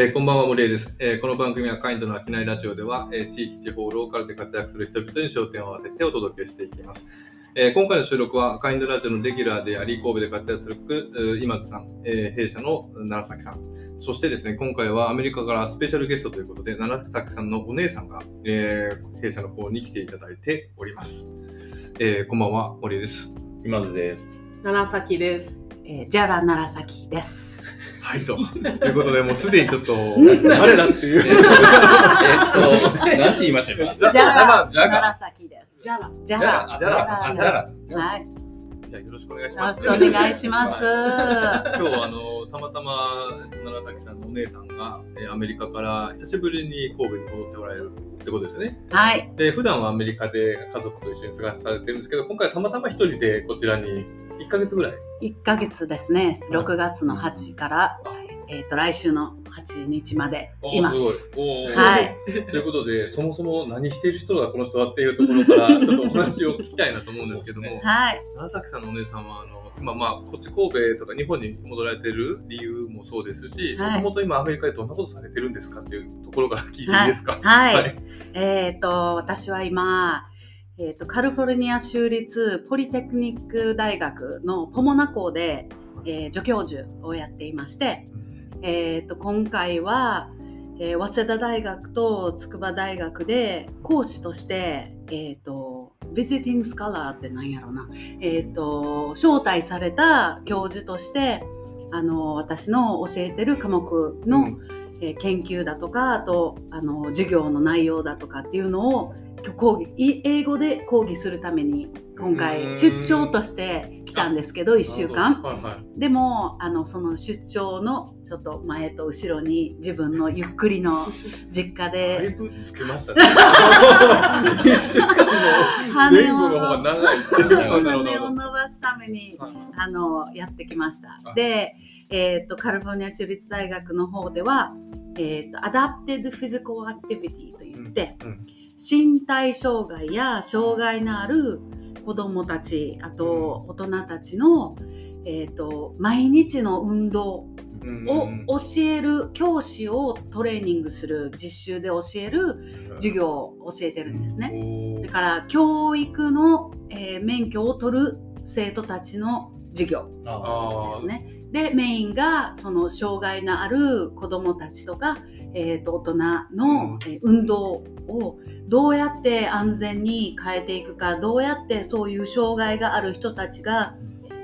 えーこんばんは、森江です、えーこの番組はカインドの商いラジオでは、えー地域、地方、ローカルで活躍する人々に焦点を当ててお届けしていきます。えー今回の収録はカインドラジオのレギュラーであり、神戸で活躍するえー今津さん、えー弊社の楢崎さん、そしてですね、今回はアメリカからスペシャルゲストということで、楢崎さんのお姉さんが、えー弊社の方に来ていただいております。えーこんばんは、森江です。今津です。楢崎です。えー、ジャラ楢崎です。はい、ということで、もうすでにちょっと、誰だっていう。えっと、なんて言いました今？ジャラじゃあ楢崎です。じゃら。ジャじゃラあ、じゃあ、あじゃあ、はい。よじゃあよろしくお願いしろます。しくお願いします。今日はあのたまたま楢崎さんのお姉さんがえーアメリカから久しぶりに神戸に戻っておられるってことですよね。はい。で普段はアメリカで家族と一緒に過ごされてるんですけど今回はたまたま一人でこちらに1ヶ月ぐらい？1ヶ月ですね。6月の8から、えっ、と、来週の8日までいます。すごい。はい。ということでそもそも何している人だこの人はっていうところから ちょっとお話を聞きたいなと思うんですけども。はい。楢崎さんのお姉さんはあの今まあこっち神戸とか日本に戻られてる理由もそうですしもはいともと今アメリカでどんなことされてるんですかっていうところから聞いていいですか？はい。はいえっ、と、私は今、えっ、と、カリフォルニア州立ポリテクニック大学のポモナ校で、えー助教授をやっていまして、えっ、と、今回は、えー早稲田大学と筑波大学で講師として、えっ、と、Visiting Scholar って何やろうな、えっ、と、招待された教授として、あの、私の教えてる科目の、うん。えー研究だとかあとあの授業の内容だとかっていうのを講義い英語で講義するために今回ん。出張として来たんですけど1週間。はいはい。でもあのその出張のちょっと前と後ろに自分のゆっくりの 実家だいでぶつけましたね。一週間の前後の方が長いっていう。なるほどなる羽を伸ばすためにはいあのやってきました。あ。で、えー、とカリフォルニア州立大学の方では、えー、と Adapted Physical Activity といって、うん身体障害や障害のある子どもたちあと大人たちの、えー、と毎日の運動うんを教える教師をトレーニングする実習で教える授業を教えてるんですね。だから教育の、えー免許を取る生徒たちの授業ですね。でメインがその障害のある子どもたちとか、えー、と大人の、えー運動をどうやって安全に変えていくかどうやってそういう障害がある人たちが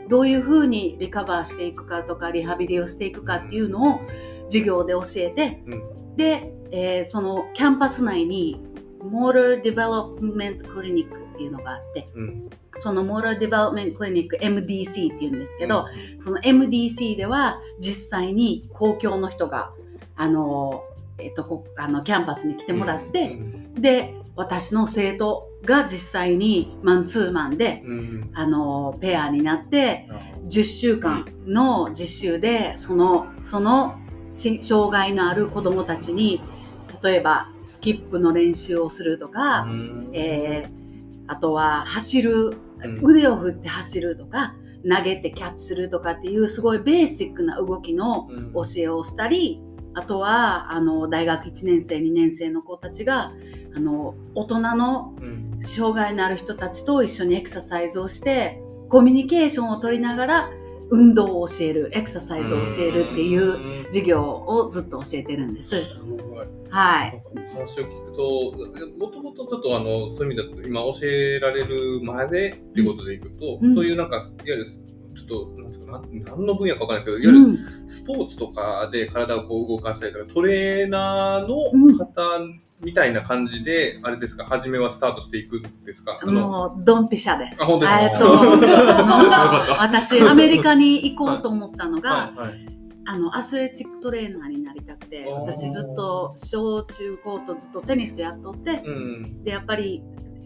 どういうふうにリカバーしていくかとかリハビリをしていくかっていうのを授業で教えて、うで、えーそのキャンパス内に Motor Development Clinic っていうのがあってうん。そのモーターディベロップメントクリニック MDC っていうんですけど、その MDC では実際に公共の人があの、えっとこあのキャンパスに来てもらって、で私の生徒が実際にマンツーマンでうん。うんあのペアになって10週間の実習でそのそのし障害のある子どもたちに例えばスキップの練習をするとか、うん。えーあとは走るうん。腕を振って走るとか投げてキャッチするとかっていうすごいベーシックな動きのうん。教えをしたりあとはあの大学1年生2年生の子たちがあの大人のうん障害のある人たちと一緒にエクササイズをしてコミュニケーションを取りながら運動を教えるエクササイズを教えるっていう授業をずっと教えてるんです。はい。話を聞くと、もともとちょっとあの、そういう意味だと、今教えられるまでっていうことでいくと、うんそういうなんか、いわゆる、ちょっと、なんな、何の分野かわからないけど、いわゆるうん、スポーツとかで体をこう動かしたりとか、トレーナーうんの方みたいな感じで、あれですか、初めはスタートしていくんですか？あのもうドンピシャです。あ本当ですか？えっと私アメリカに行こうと思ったのが、はい。はいあのアスレチックトレーナーになりたくて私ずっと小中高とずっとテニスやっとってうん。でやっぱり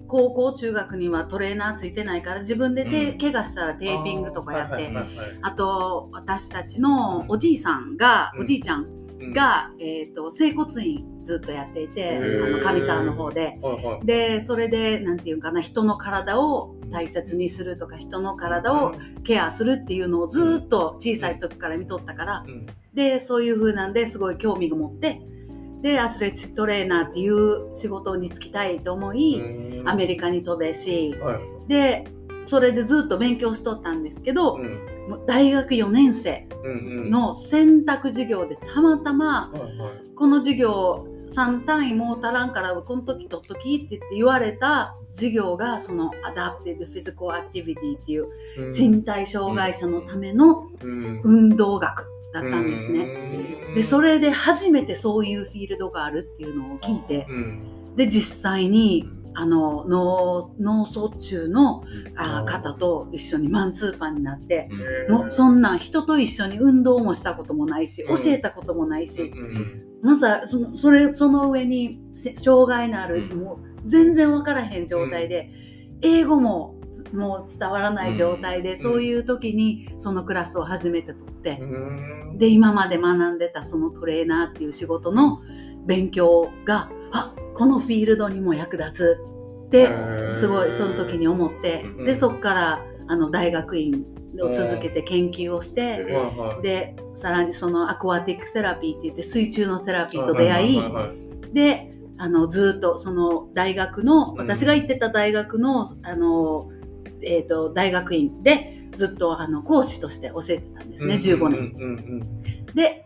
高校中学にはトレーナーついてないから自分で手、うん。怪我したらテーピングとかやって、あと私たちのおじいさんが、うん。おじいちゃんうん。が、えー、と整骨院ずっとやっていてあの上沢の方で。はいはい。でそれでなんていうかな人の体を大切にするとか人の体をケアするっていうのをずっと小さい時から見とったから。うん。でそういう風なんですごい興味が持ってでアスレチックトレーナーっていう仕事に就きたいと思い、アメリカに飛べしはい。でそれでずっと勉強しとったんですけど、うん。大学4年生の選択授業でたまたまこの授業3単位もう足らんからこの時取っときって言って言われた授業がその Adaptive Physical Activity っていううん。身体障害者のためのうん。運動学だったんですね。うん。でそれで初めてそういうフィールドがあるっていうのを聞いて。うん。で実際にあの脳脳卒中のあ方と一緒にマンツーパンになってもうそんなん人と一緒に運動もしたこともないしうん。教えたこともないし、うん。まずはそのそれその上にせ障害のある、うん。もう全然分からへん状態で、英語ももう伝わらない状態で、うん。そういう時にそのクラスを初めて取って、うん。で今まで学んでたそのトレーナーっていう仕事の勉強があこのフィールドにも役立つってすごいその時に思って、うん。でそこからあの大学院を続けて研究をして。でさらにそのアクアティックセラピーって言って水中のセラピーと出会い。であのずっとその大学のうん。私が行ってた大学のあの、えー、と大学院でずっとあの講師として教えてたんですね、15年。うんで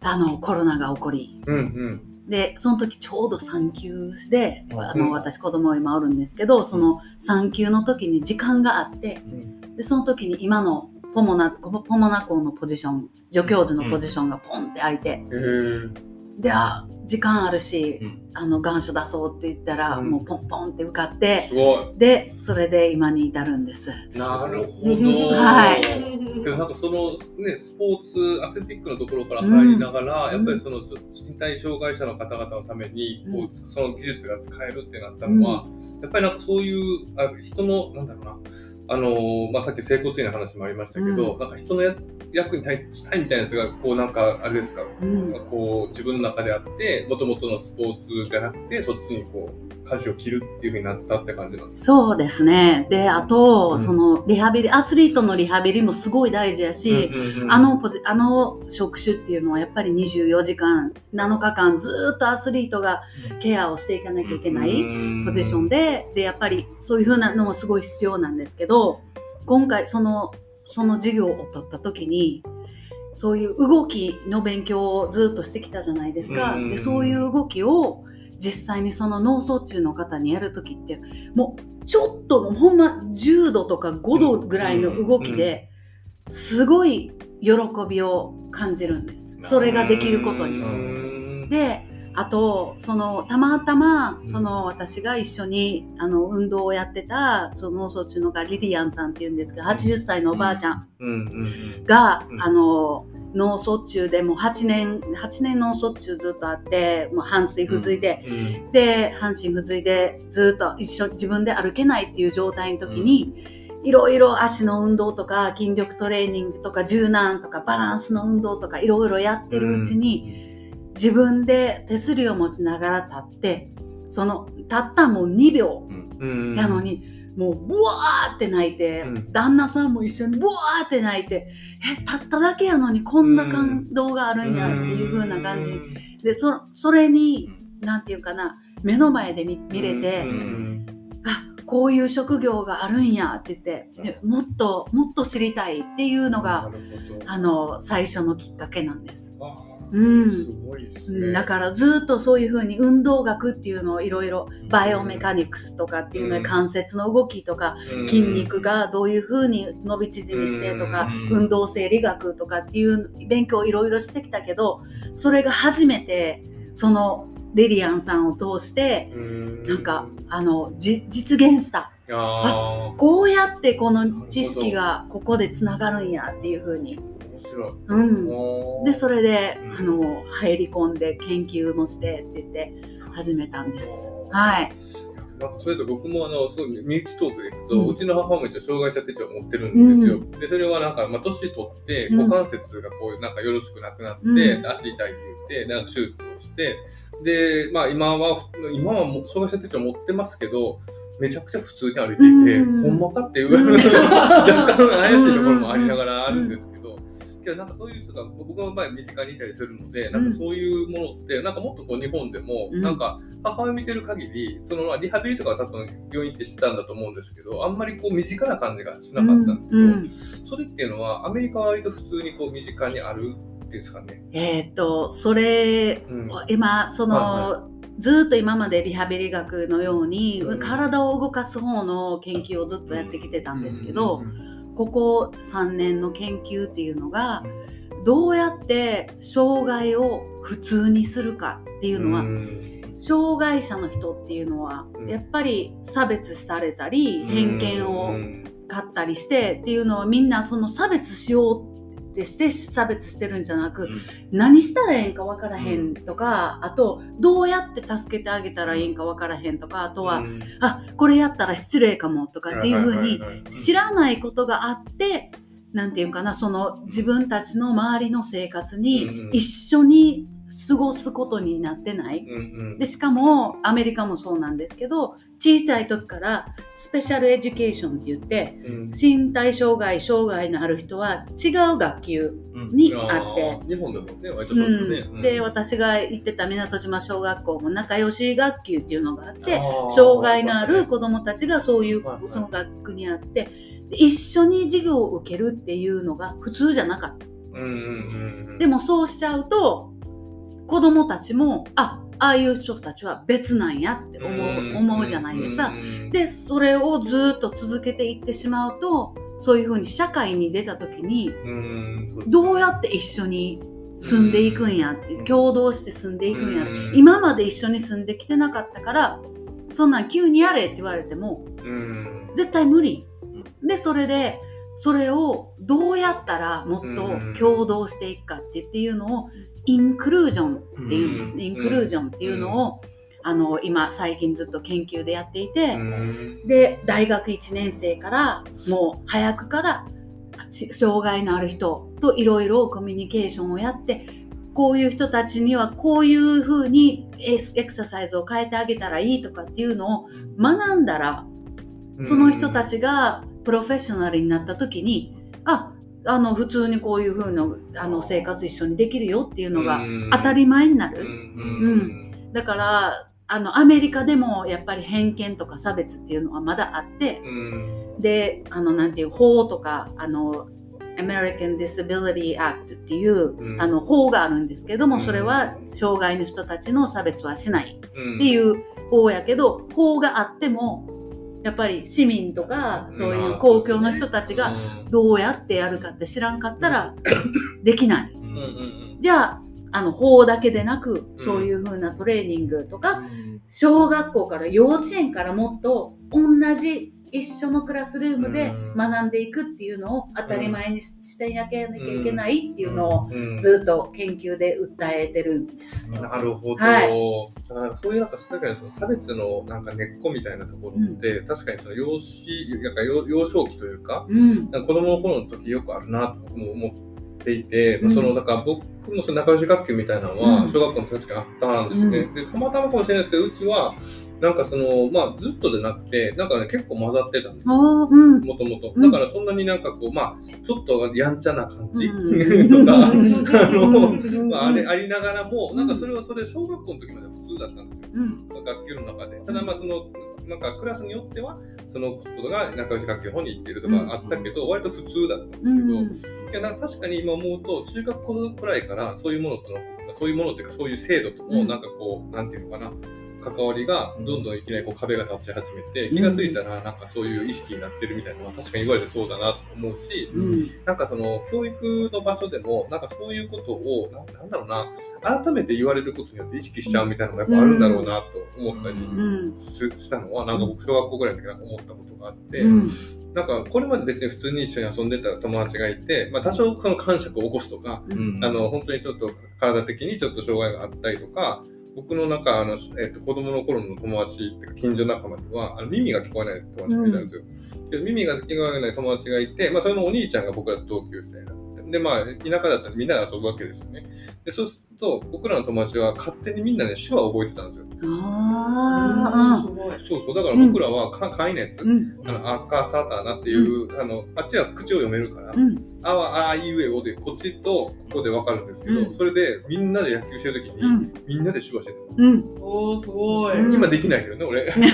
あのコロナが起こり。うんうん。でその時ちょうど産休であうん。の私子供今おるんですけどその産休の時に時間があってうん。でその時に今のポモナポモナ校のポジション助教授のポジションがポンって空いて、へーであ時間あるし、うん。あの願書出そうって言ったら、うん。もうポンポンって受かってすごでそれで今に至るんです。いなるほど。はい。けどなんかそのねスポーツアスレティックのところから入りながら、うん。やっぱりその身体障害者の方々のためにこう、うその技術が使えるってなったのは、やっぱりなんかそういうあ人のなんだろうなあのーまあ、さっき整骨院の話もありましたけど、うなんか人のや役に立ちたいみたいなやつがこうなんかあれですか、うん。こう自分の中であってもともとのスポーツじゃなくてそっちにこう舵を切るっていうふうになったって感じなんですそうですね。で、あと、うん。そのリハビリ、アスリートのリハビリもすごい大事やし、うんうんうんあのポジ、あの職種っていうのはやっぱり24時間、7日間ずーっとアスリートがケアをしていかなきゃいけないポジションで、で、やっぱりそういう風なのもすごい必要なんですけど、今回その、その授業を取った時に、そういう動きの勉強をずっとしてきたじゃないですか。うんで、そういう動きを実際にその脳卒中の方にやる時って、もうちょっとのほんま10度とか5度ぐらいの動きですごい喜びを感じるんです。それができることに。にであとそのたまたまその私が一緒にあの運動をやってたその脳卒中のがリディアンさんっていうんですけど80歳のおばあちゃんが、うん。あの脳卒中でもう8年8年脳卒中ずっとあってもう半水不随で、うん。で半身不随でずっと一緒自分で歩けないっていう状態の時に、いろいろ足の運動とか筋力トレーニングとか柔軟とかバランスの運動とかいろいろやってるうちに、自分で手すりを持ちながら立ってそのたったもう2秒うん。やのに、もうブワーって泣いて、うん。旦那さんも一緒にブワーって泣いてえたっただけやのにこんな感動があるんやっていう風な感じ。でそそれになんていうかな目の前で見見れて、うん。あこういう職業があるんやって言ってでもっともっと知りたいっていうのが、あの最初のきっかけなんです。うん。すごいですね。うんだからずっとそういうふうに運動学っていうのをいろいろバイオメカニクスとかっていうのうん。で関節の動きとか筋肉がどういうふうに伸び縮みしてとかうん。運動生理学とかっていう勉強をいろいろしてきたけどそれが初めてそのリリアンさんを通してうん。なんかあのじ実現した。あー。こうやってこの知識がここでつながるんやっていうふうに、面白い。うん、でそれでうん。あの入り込んで研究もしてって言って始めたんです。はい。なんかそれと僕もあの、すごい身内トークでいくと、うん。うちの母も一応障害者手帳を持ってるんですよ。で、それはなんか、まあ、年取って、うん。股関節がこう、なんかよろしくなくなって、うん。足痛いって言って、なんか手術をして、で、まあ今は、今はもう障害者手帳持ってますけど、めちゃくちゃ普通に歩いていて、うん。ほんまかっていう 若干怪しいところもありながらあるんですけど、けどなんかそういう人が僕の場合身近にいたりするので、なんかそういうものって、なんかもっとこう日本でも、うん。なんか母親見てる限り、そのリハビリとかは多分病院ってしてたんだと思うんですけど、あんまりこう身近な感じがしなかったんですけど、うん。うん。それっていうのはアメリカは割と普通にこう身近にあるっていうんですかね。えーっとそれうん。今その、はずーっと今までリハビリ学のように、うん。体を動かす方の研究をずっとやってきてたんですけど、うんうんここ3年の研究っていうのがどうやって障害を普通にするかっていうのは、うん。障害者の人っていうのはうん。やっぱり差別されたり偏見うをん。買ったりしてっていうのはみんなその差別しようってして差別してるんじゃなく、何したらええんか分からへんとか、あとどうやって助けてあげたらいいんか分からへんとかあとは、うん。あこれやったら失礼かもとかっていうふうに知らないことがあってなんていうかなその自分たちの周りの生活うんにうん。一緒に過ごすことになってない。うんうん。でしかもアメリカもそうなんですけど小さい時からスペシャルエデュケーションって言ってうん。身体障害障害のある人は違う学級にあって。ー日本でもね、割とそうですよね。うん、で私が行ってた港島小学校も仲良し学級っていうのがあって障害のある子どもたちがそういうその学区にあってで一緒に授業を受けるっていうのが普通じゃなかった。うんうんうんうん、でもそうしちゃうと子どもたちもあああいう人たちは別なんやって思う,、思うじゃないですか。でそれをずっと続けていってしまうとそういうふうに社会に出た時にうん、どうやって一緒に住んでいくんやってうん。共同して住んでいくんやってうん。今まで一緒に住んできてなかったからそんなん急にやれって言われてもうん、絶対無理。でそれでそれをどうやったらもっと共同していくかってっていうのをインクルージョンっていうんですね、うん。インクルージョンっていうのを、あの今最近ずっと研究でやっていて、うん。で大学1年生からもう早くからし障害のある人といろいろコミュニケーションをやってこういう人たちにはこういうふうにエエクササイズを変えてあげたらいいとかっていうのを学んだらその人たちがプロフェッショナルになった時にああの普通にこういうふうなあの生活一緒にできるよっていうのが当たり前になる。うん。だからあのアメリカでもやっぱり偏見とか差別っていうのはまだあってうん。であのなんていう法とかあの American Disability Act っていう、うん。あの法があるんですけどもうん。それは障害の人たちの差別はしないうんっていう法やけど法があってもやっぱり市民とかそういう公共の人たちがどうやってやるかって知らんかったらできない。じゃああの法だけでなくそういう風なトレーニングとか、小学校から幼稚園からもっと同じ一緒のクラスルームで学んでいくっていうのを当たり前にしてやけなきゃいけないっていうのをうん。ずっと研究で訴えてるんです。なるほど、はい。だからそういうなんか確かにその差別のなんか根っこみたいなところって、確かにその幼少なんか幼幼少期というかうん。か子供の頃の時よくあるなと僕も思っていて、まあうんそのだから僕もその仲良し学級みたいなのはうん。小学校の時確かにあったんですね、うでたまたまかもしれないですけどうちはなんかそのまあずっとじゃなくてなんかね結構混ざってたんですよ。もともと。うん。だからそんなになんかこう、まあ、ちょっとやんちゃな感じ、うん。とか、あの、うん。まあ、あれありながらも、なんかそれはそれ、小学校の時まで普通だったんですよ。うん。学級の中で。ただまあ、その、なんかクラスによっては、その人が仲良し学級の方に行ってるとかあったけど、割と普通だったんですけど、うん。いや確かに今思うと、中学校くらいからそういうものとの、そういうものっていうか、そういう制度との、うん。なんかこう、なんていうのかな、関わりがどんどんいきなりこう壁が立ち始めて、気がついたらなんかそういう意識になってるみたいなのは確かに言われてそうだなと思うし、うん。なんかその教育の場所でも、なんかそういうことを、なんだろうな、改めて言われることによって意識しちゃうみたいなのがやっぱあるんだろうなと思ったりしたのは、なんか僕小学校ぐらいの時なんか思ったことがあって、うん。なんかこれまで別に普通に一緒に遊んでた友達がいて、まあ多少その感触を起こすとか、うん。あの、本当にちょっと体的にちょっと障害があったりとか、僕の中、あの、えっと、子供の頃の友達っていうか近所仲間には、あの耳が聞こえない友達がいたんですよ。で耳が聞こえない友達がいて、まあ、それのお兄ちゃんが僕らと同級生だって。で、まあ、田舎だったらみんなで遊ぶわけですよね。で、そうすと僕らの友達は勝手にみんなね手話を覚えてたんですよ。あすごい。そうそう。だから僕らはか簡易なやつ、あ、うん、あの赤サタナっていう、あのあっちは口を読めるから、うん、あはああいうえおでこっちとここで分かるんですけど、うん。それでみんなで野球してる時に、うん、みんなで手話してた、うん、おー、すごい。うん。今できないけどね俺。今でき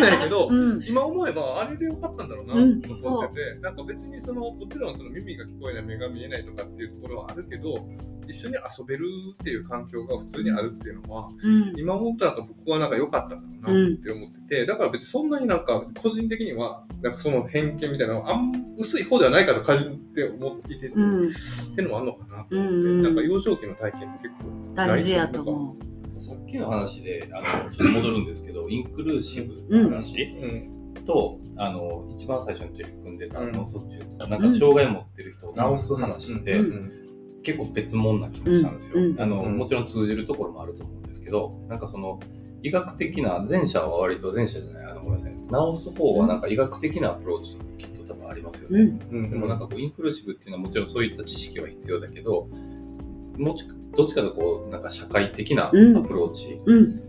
ないけど、うん、今思えばあれでよかったんだろうなとうん。思ってて、なんか別にそのもちろんその耳が聞こえない目が見えないとかっていうところはあるけど一緒に遊べるっていう環境が普通にあるっていうのはうん、今思ったらなんか僕はなんか良かったんだろうなって思ってて、だから別にそんなになんか個人的にはなんかその偏見みたいなのはあん薄い方ではないかと感じて思っていて、うん、っていうのもあるのかなと思って、うんなんか幼少期の体験って結構大事やと思さっきの話であのちょっと戻るんですけどインクルーシブの話うん。と、あの一番最初に取り組んでたうん。脳卒中とか、なんか障害を持ってる人を治す話って、うん。結構別物な気もしたんですよ、うん。うん。あのうん。もちろん通じるところもあると思うんですけどなんかその医学的な前者は割と前者じゃないあのごめんなさい。治す方はなんか医学的なアプローチとかきっと多分ありますよう。ね、うん、うんでもなんかこうインクルーシブっていうのはもちろんそういった知識は必要だけどもちどっちかとこうなんか社会的なアプローチ、うん、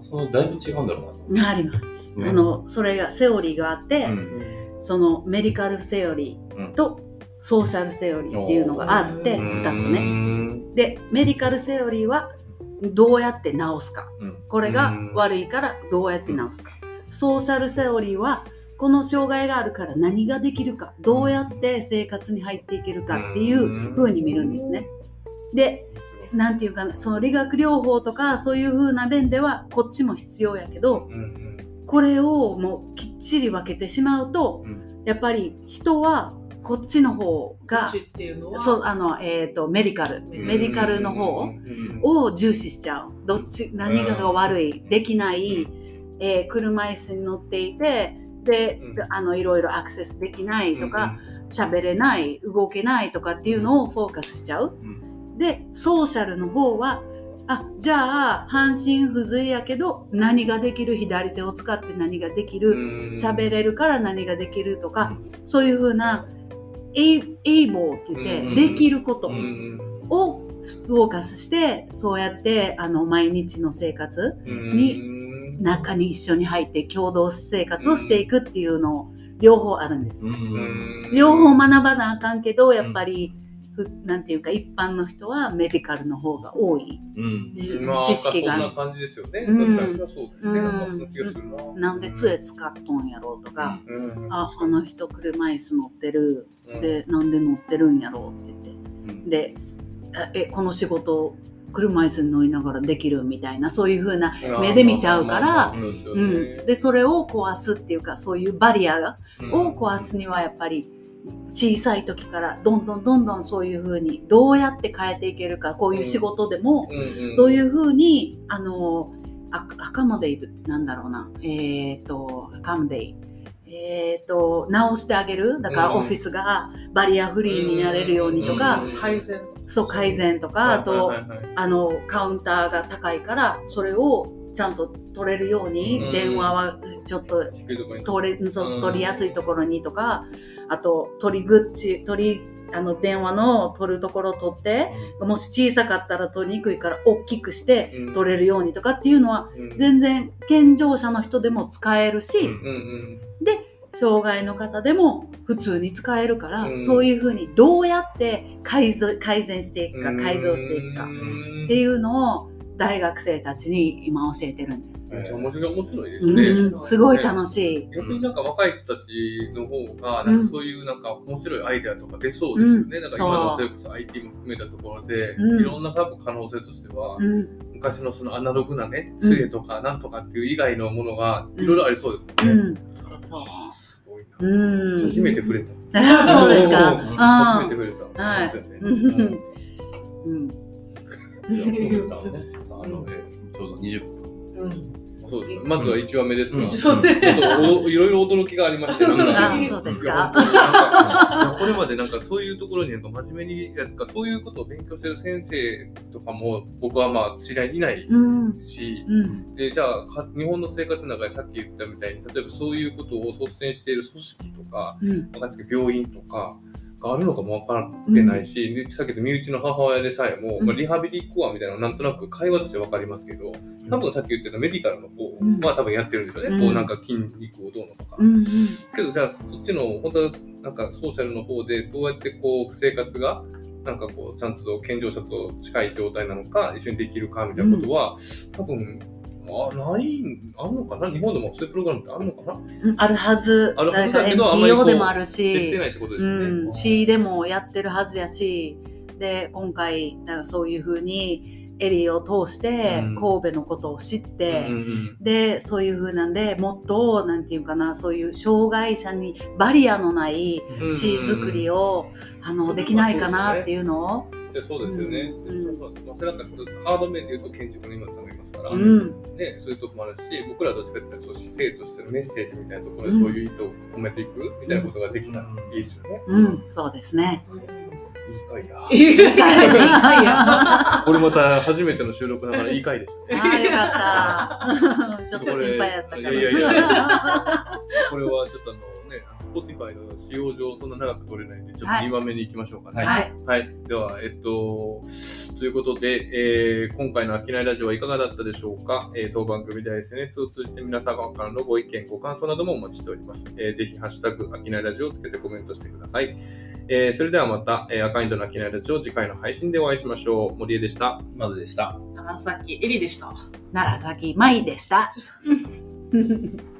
そのだいぶ違うんだろうなと。あります。ねあの、それがセオリーがあって、うんそのメディカルセオリーとソーシャルセオリーっていうのがあって、うん二つね。ね。で、メディカルセオリーはどうやって治すか。うんこれがうん悪いからどうやって治すか。ソーシャルセオリーはこの障害があるから何ができるか、どうやって生活に入っていけるかっていう風に見るんですね。で、なんていうかな、その理学療法とかそういう風な面ではこっちも必要やけど、これをもうきっちり分けてしまうと、うん。やっぱり人はこっちの方が口っていうのは、そうあの、えー、とメディカル。メメディカルの方うん。を重視しちゃう。どっち何かが悪いできない、えー車椅子に乗っていてで、うん。あのいろいろアクセスできないとか喋、れない動けないとかっていうのをフォーカスしちゃう。うん。でソーシャルの方はあじゃあ半身不随やけど何ができる左手を使って何ができる喋れるから何ができるとか、そういうふうなエイボーって言って、うんできることをフォーカスしてそうやってあの毎日の生活うん。にうん中に一緒に入って共同生活をしていくっていうのを両方あるんです。うん。両方学ばなあかんけどやっぱり、ふなんていうか一般の人はメディカルの方が多い。うん。知識が。そんな感じですよね。うん。確かにそれはそうだよね。なん。で杖使っとんやろうとか、うん。ああの人車椅子乗ってる。うん。でなんで乗ってるんやろうって言って。うん。でえこの仕事車椅子に乗りながらできるみたいなそういう風な、うん目で見ちゃうからでそれを壊すっていうかそういうバリアがうん。を壊すにはやっぱり小さい時からどんどんどんどんそういう風にどうやって変えていけるかこういう仕事でもうん。うんどういう風にあのアアカモデイトってなんだろうな。えっ、とアカモデイ。えっ、と直してあげる？だからうんオフィスがバリアフリーになれるようにとか、うん。改善。そう改善とかあと、あのカウンターが高いからそれをちゃんと取れるように、うん。電話はちょっと取れそううん。取りやすいところにとか、あと取り口取りあの電話の取るところを取ってもし小さかったら取りにくいから大きくしてうん。取れるようにとかっていうのはうん。全然健常者の人でも使えるし、うんうんうん障害の方でも普通に使えるから、うんそういうふうにどうやって改善していくか改造していくかうんっていうのを大学生たちに今教えてるんです。めっちゃ面白い面白いですうね。ん、すごい楽しい。逆になんか若い人たちの方が、なんかそういうなんか面白いアイデアとか出そうですよね。なんか今のそれこそ IT も含めたところで、うんいろんな多分可能性としては、うん、昔のそのアナログなね、杖とかなんとかっていう以外のものがいろいろありそうですもんね。うん、そうすごいな。うん。初めて触れた。そうですか。初めて触れた。はいうん。あのえちょうど20分うん。そうですね。まずは1話目ですが、うんちょっとおいろいろ驚きがありまして、そうですかれまでなんかそういうところになんか真面目にやるか、そういうことを勉強してる先生とかも僕はまあ知り合いにいないうん。し、うん。でじゃあか日本の生活の中でさっき言ったみたいに例えばそういうことを率先している組織とかうん。わか病院とかがあるのかも分かってないし、でさっき言った身内の母親でさえも、うん。まあ、リハビリ行くわみたいなのはなんとなく会話として分かりますけど、多分さっき言ってたメディカルの方うん。は多分やってるんでしょうね。うん。こうなんか筋肉をどうのとか。うんうんけどじゃあそっちの本当はなんかソーシャルの方でどうやってこう生活がなんかこうちゃんと健常者と近い状態なのか一緒にできるかみたいなことは、多分あないあるのかな？日本でもそういうプログラムってあるのかな？うんあるはず。あるはずだけど NPO でもあるし。ですう。ん、市でもやってるはずやし。で今回なんかそういうふうにエリーを通してうん。神戸のことを知って、うんうんでそういうふうなんでもっとなんていうかなそういう障害者にバリアのないうん市作りを、あのそれはできないかなっていうのを、でそうですよね。うんまあ、それなんかそれハード面で言うと建築の今さんがいますから、うんね、そういうとこもあるし、僕らはどっちかっていうとそう姿勢としてのメッセージみたいなところでそういう意図を込めていくみたいなことができたらいいですよね。うん、そうですね。いい回や。いい回や。これまた初めての収録ながらいい回でしたね。ああよかった。ちょっと心配やったから。いやいやいやこれはちょっとあのね、Spotify の使用上そんな長く撮れないんで、ちょっと2番目に行きましょうかね。はい。はい。では、えっと、ということで、えー今回の飽きないラジオはいかがだったでしょうか、えー当番組では SNS を通じて皆様からのご意見、ご感想などもお待ちしております。えーぜひ、ハッシュタグ、飽きないラジオをつけてコメントしてください。えーそれではまた、えー、赤インドの飽きないラジオ、次回の配信でお会いしましょう。森江でした。まずでした。長崎えりでした。奈良崎舞でした。